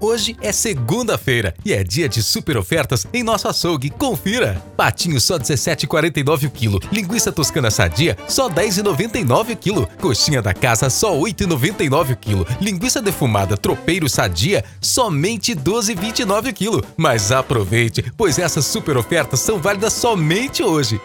Hoje é segunda-feira e é dia de super ofertas em nosso açougue. Confira! Patinho só 17,49 o quilo. Linguiça toscana sadia só 10,99 o quilo. Coxinha da casa só 8,99 o quilo. Linguiça defumada tropeiro sadia somente 12,29 o quilo. Mas aproveite, pois essas super ofertas são válidas somente hoje.